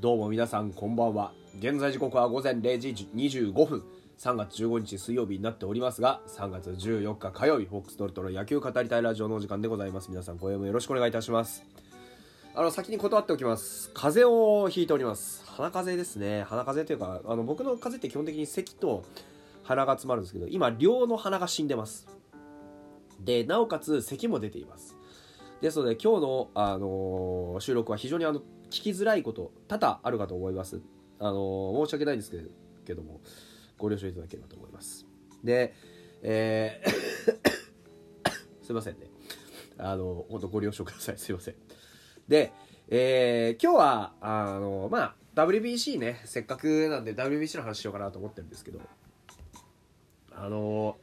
どうも皆さんこんばんは。現在時刻は午前0時25分。3月15日水曜日になっておりますが3月14日火曜日フォックストロットの野球語りたいラジオのお時間でございます。皆さん今夜もよろしくお願いいたします。あの先に断っておきます。風邪をひいております。鼻風邪ですね。鼻風邪というかあの僕の風邪って基本的に咳と鼻が詰まるんですけど今両の鼻が死んでます。でなおかつ咳も出ています。ですので今日の、あの収録は非常にあの聞きづらいこと多々あるかと思います、あの申し訳ないんですけけどもご了承いただければと思います。でえー すいませんね。あの本当ご了承ください。すいません。で、えー今日はあのまあ WBC ね。せっかくなんで WBC の話しようかなと思ってるんですけど。あの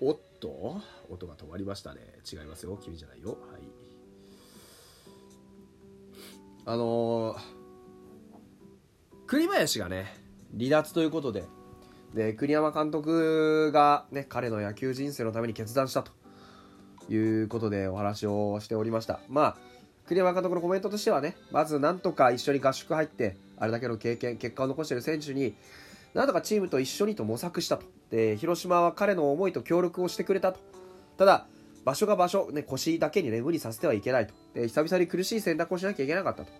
おっと？音が止まりましたね。違いますよ。君じゃないよ。はい。あの栗林がね離脱ということでで栗山監督がね彼の野球人生のために決断したということでお話をしておりました。まあ栗山監督のコメントとしてはねまずなんとか一緒に合宿入ってあれだけの経験結果を残している選手になんとかチームと一緒にと模索したと。で広島は彼の思いと協力をしてくれたと。ただ場所が場所、ね、腰だけにね無理させてはいけないと。で久々に苦しい選択をしなきゃいけなかったと。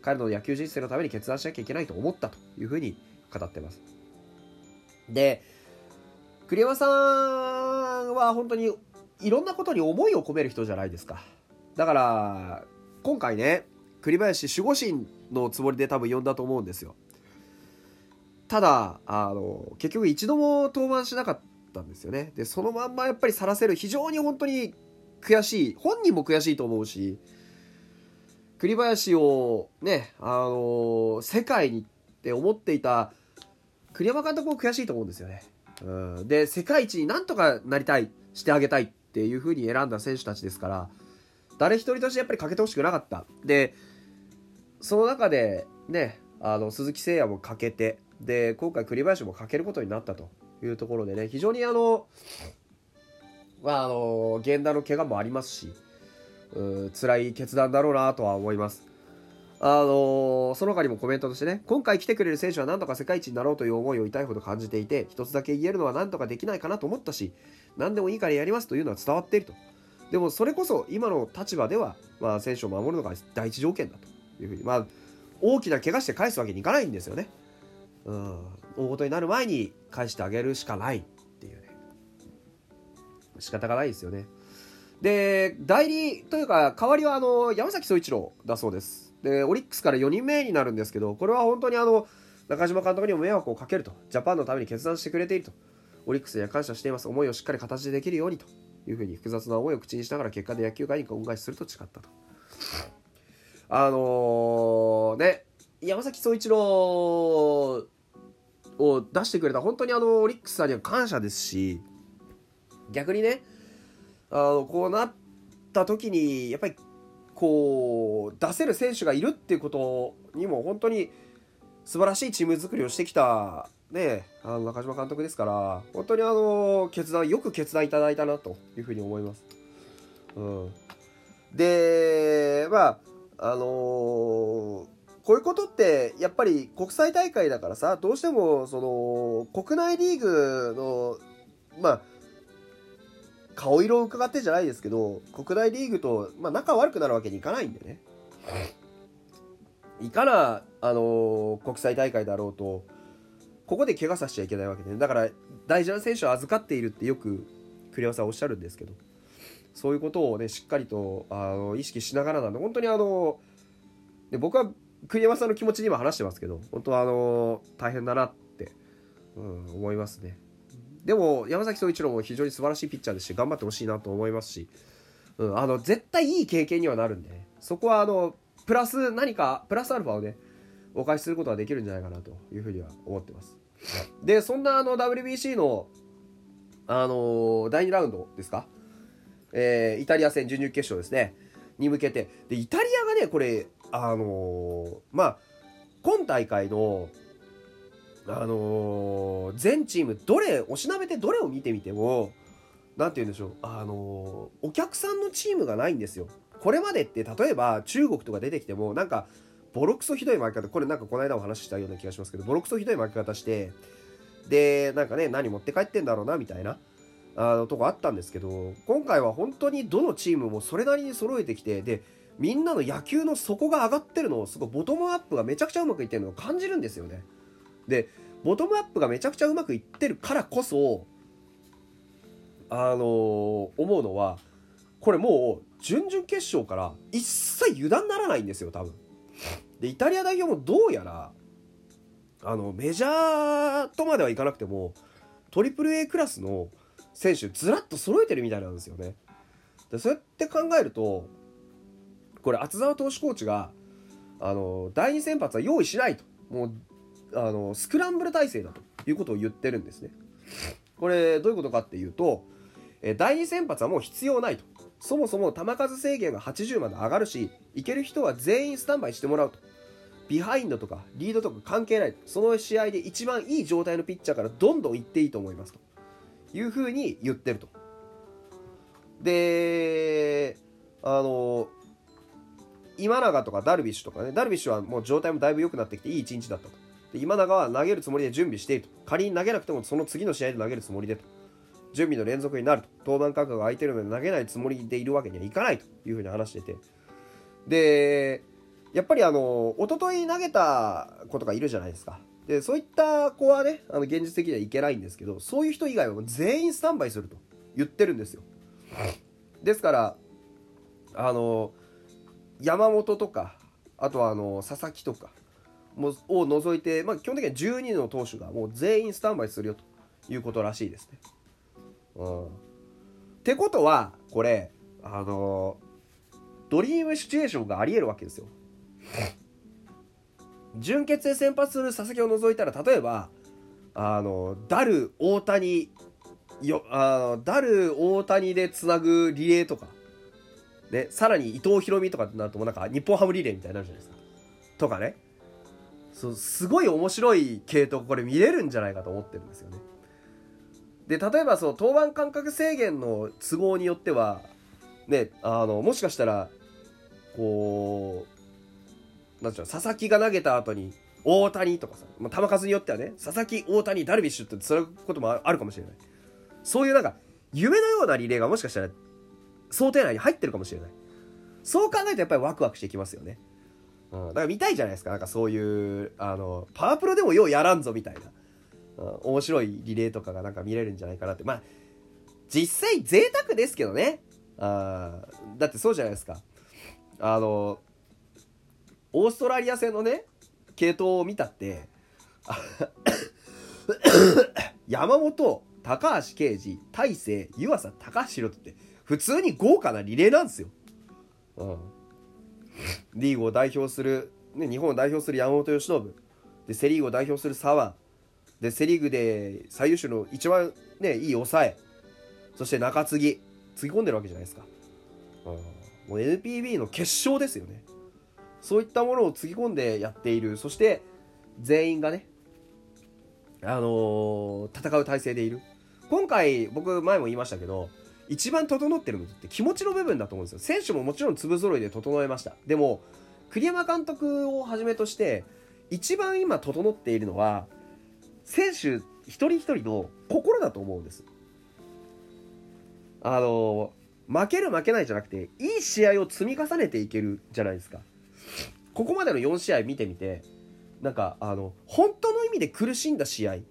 彼の野球人生のために決断しなきゃいけないと思ったというふうに語ってます。で栗山さんは本当にいろんなことに思いを込める人じゃないですか。だから今回ね栗林守護神のつもりで多分呼んだと思うんですよ。ただあの結局一度も登板しなかったんですよね。でそのまんまやっぱりさらせる非常に本当に悔しい本人も悔しいと思うし栗林をねあの世界にって思っていた栗山監督も悔しいと思うんですよね、うん、で世界一になんとかなりたいしてあげたいっていう風に選んだ選手たちですから誰一人としてやっぱり欠けてほしくなかった。でその中でねあの鈴木誠也も欠けてで今回栗林も欠けることになったと。いうところでね非常にあのまああの源田の怪我もありますしうん辛い決断だろうなとは思います。あのその他にもコメントとしてね今回来てくれる選手は何とか世界一になろうという思いを痛いほど感じていて一つだけ言えるのは何とかできないかなと思ったし何でもいいからやりますというのは伝わっていると。でもそれこそ今の立場では、まあ、選手を守るのが第一条件だというふうに。まあ大きな怪我して返すわけにいかないんですよね。うん。大事になる前に返してあげるしかないっていうね仕方がないですよねで代理というか代わりはあの山崎総一郎だそうですでオリックスから4人目になるんですけどこれは本当にあの中島監督にも迷惑をかけるとジャパンのために決断してくれているとオリックスには感謝しています思いをしっかり形でできるようにというふうに複雑な思いを口にしながら結果で野球界に恩返しすると誓ったとあのーね山崎総一郎を出してくれた本当にあのオリックスさんには感謝ですし逆にねあのこうなった時にやっぱりこう出せる選手がいるっていうことにも本当に素晴らしいチーム作りをしてきた、ね、あの中島監督ですから本当にあの決断よく決断いただいたなというふうに思います。うん、でまああのーこういうことってやっぱり国際大会だからさどうしてもその国内リーグのまあ顔色を伺ってじゃないですけど国内リーグと、まあ、仲悪くなるわけにいかないんでね。いかな、あの国際大会だろうとここで怪我させちゃいけないわけで、だから大事な選手を預かっているってよく栗山さんおっしゃるんですけどそういうことをねしっかりとあの意識しながらなんで本当にあので僕は栗山さんの気持ちに今話してますけど本当はあの大変だなって、うん、思いますね。でも山崎総一郎も非常に素晴らしいピッチャーですし頑張ってほしいなと思いますし、うん、あの絶対いい経験にはなるんで、ね、そこはあのプラス何かプラスアルファをねお返しすることはできるんじゃないかなというふうには思ってます。でそんなあの WBC のあの第2ラウンドですか、えーイタリア戦準々決勝ですね。に向けて。でイタリアがねこれあのーまあ今大会のあのー全チームどれおしなべてどれを見てみてもなんて言うんでしょう。あのーお客さんのチームがないんですよ。これまでって例えば中国とか出てきてもなんかボロクソひどい負け方これなんかこの間お話ししたような気がしますけどボロクソひどい負け方してでなんかね何持って帰ってんだろうなみたいな。あのとこあったんですけど今回は本当にどのチームもそれなりに揃えてきてでみんなの野球の底が上がってるのをすごいボトムアップがめちゃくちゃうまくいってるのを感じるんですよね。でボトムアップがめちゃくちゃうまくいってるからこそあのー、思うのはこれもう準々決勝から一切油断ならないんですよ多分。でイタリア代表もどうやらあのメジャーとまではいかなくてもトリプル a クラスの選手ずらっと揃えてるみたいなんですよね。でそうやって考えるとこれ厚澤投手コーチがあの第2先発は用意しないと。もうあのスクランブル体制だと。いうことを言ってるんですね。これどういうことかっていうと第2先発はもう必要ないと。そもそも球数制限が80まで上がるしいける人は全員スタンバイしてもらうと。ビハインドとかリードとか関係ない。その試合で一番いい状態のピッチャーからどんどんいっていいと思いますと。いうふうに言ってると。であの今永とかダルビッシュとかねダルビッシュはもう状態もだいぶ良くなってきていい一日だったと。で今永は投げるつもりで準備していると。仮に投げなくてもその次の試合で投げるつもりでと。準備の連続になると。登板間隔が空いてるので投げないつもりでいるわけにはいかないというふうに話してて。でやっぱりあの一昨日投げた子とかいるじゃないですか。でそういった子はねあの現実的にはいけないんですけどそういう人以外は全員スタンバイすると言ってるんですよ。ですからあの山本とかあとはあの佐々木とかもを除いて、まあ、基本的には12の投手がもう全員スタンバイするよということらしいですね。うん、ってことはこれあのドリームシチュエーションがありえるわけですよ。準決で先発する佐々木を除いたら例えばあのダル大谷よあのダル大谷でつなぐリレーとかね、さらに伊藤博美とかってなるともうなんか日本ハムリレーみたいになるじゃないですか。とかね。そう、すごい面白い系統これ見れるんじゃないかと思ってるんですよね。で、例えばそう、登板間隔制限の都合によっては、ね、あの、もしかしたら、こう、なんちゅうの、佐々木が投げた後に、大谷とかさ、まあ、球数によってはね、佐々木、大谷、ダルビッシュってそういうこともあるかもしれない。そういうなんか、夢のようなリレーがもしかしたら想定内に入ってるかもしれない。そう考えるとやっぱりワクワクしてきますよね、うん、だから見たいじゃないですか。なんかそういうあのパワープロでもようやらんぞみたいな、うん、面白いリレーとかがなんか見れるんじゃないかなって。まあ実際贅沢ですけどね。あだってそうじゃないですか。あのオーストラリア戦のね系統を見たって 山本高橋奎二大勢湯浅高橋宏って普通に豪華なリレーなんですよ。うん。リーグを代表する、ね、日本を代表する山本由伸。で、セ・リーグを代表する左腕。で、セ・リーグで最優秀の一番ね、いい抑え。そして中継ぎ。つぎ込んでるわけじゃないですか。うん。もう NPB の決勝ですよね。そういったものをつぎ込んでやっている。そして、全員がね、あのー、戦う体制でいる。今回、僕前も言いましたけど、一番整ってるのって気持ちの部分だと思うんですよ。選手ももちろん粒揃いで整えました。でも、栗山監督をはじめとして、一番今整っているのは、選手一人一人の心だと思うんです。あの、負ける負けないじゃなくて、いい試合を積み重ねていけるじゃないですか。ここまでの4試合見てみて、なんか、あの、本当の意味で苦しんだ試合。例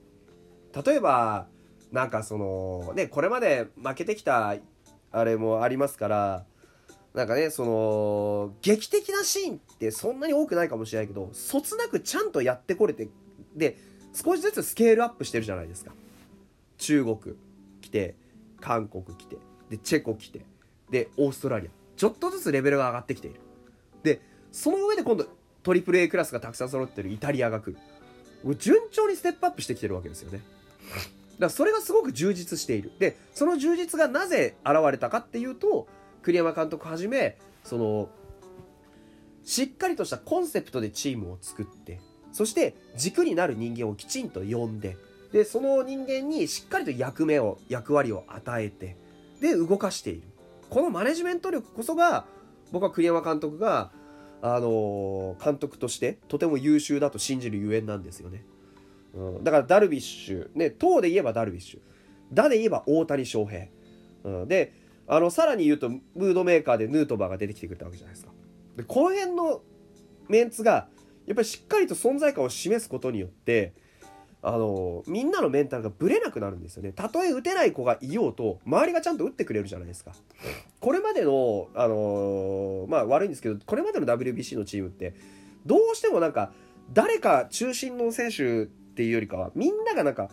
えば、なんかそのねこれまで負けてきたあれもありますからなんかねその劇的なシーンってそんなに多くないかもしれないけどそつなくちゃんとやってこれてで少しずつスケールアップしてるじゃないですか。中国来て韓国来てでチェコ来てでオーストラリア。ちょっとずつレベルが上がってきている。でその上で今度トリプル a クラスがたくさん揃ってるイタリアが来る。順調にステップアップしてきてるわけですよね。からそれがすごく充実している。で、その充実がなぜ現れたかっていうと、栗山監督はじめ、その、しっかりとしたコンセプトでチームを作って、そして軸になる人間をきちんと呼んで、で、その人間にしっかりと役目を、役割を与えて、で、動かしている。このマネジメント力こそが、僕は栗山監督が、あの、監督としてとても優秀だと信じるゆえんなんですよね。うん、だからダルビッシュ、ね、党で言えばダルビッシュ、打で言えば大谷翔平。うん、で、あの、さらに言うと、ムードメーカーでヌートバーが出てきてくれたわけじゃないですか。で、この辺のメンツが、やっぱりしっかりと存在感を示すことによって、あのみんなのメンタルがぶれなくなるんですよね。たとえ打てない子がいようと、周りがちゃんと打ってくれるじゃないですか。これまでの、あのまあ悪いんですけど、これまでの WBC のチームって、どうしてもなんか、誰か中心の選手っていうよりかは、みんながなんか、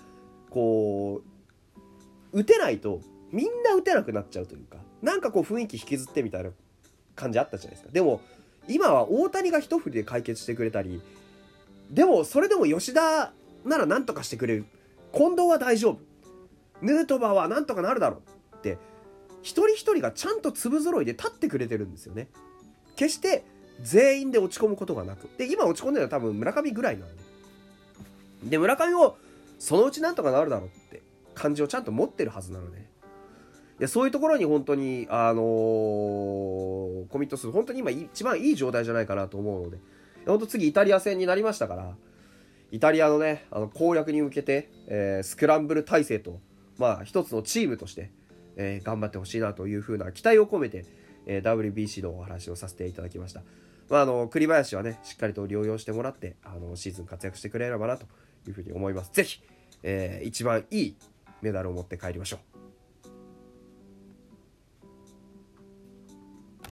こう、打てないと、みんな打てなくなっちゃうというか、なんかこう雰囲気引きずってみたいな感じあったじゃないですか。でも、今は大谷が一振りで解決してくれたり、でも、それでも吉田なら何とかしてくれる。近藤は大丈夫。ヌートバーは何とかなるだろうって、一人一人がちゃんと粒揃いで立ってくれてるんですよね。決して全員で落ち込むことがなく。で、今落ち込んでるのは多分村上ぐらいなんで。で、村上をそのうちなんとかなるだろうって感じをちゃんと持ってるはずなので。いや、そういうところに本当に、あのー、コミットする、本当に今一番いい状態じゃないかなと思うので、本当次イタリア戦になりましたから、イタリアのね、あの攻略に向けて、えー、スクランブル体制と、まあ、一つのチームとして、えー、頑張ってほしいなというふうな期待を込めて、え、WBC のお話をさせていただきました。まあ、あの、栗林はね、しっかりと療養してもらって、あの、シーズン活躍してくれればなというふうに思います。ぜひ、えー、一番いいメダルを持って帰りましょう。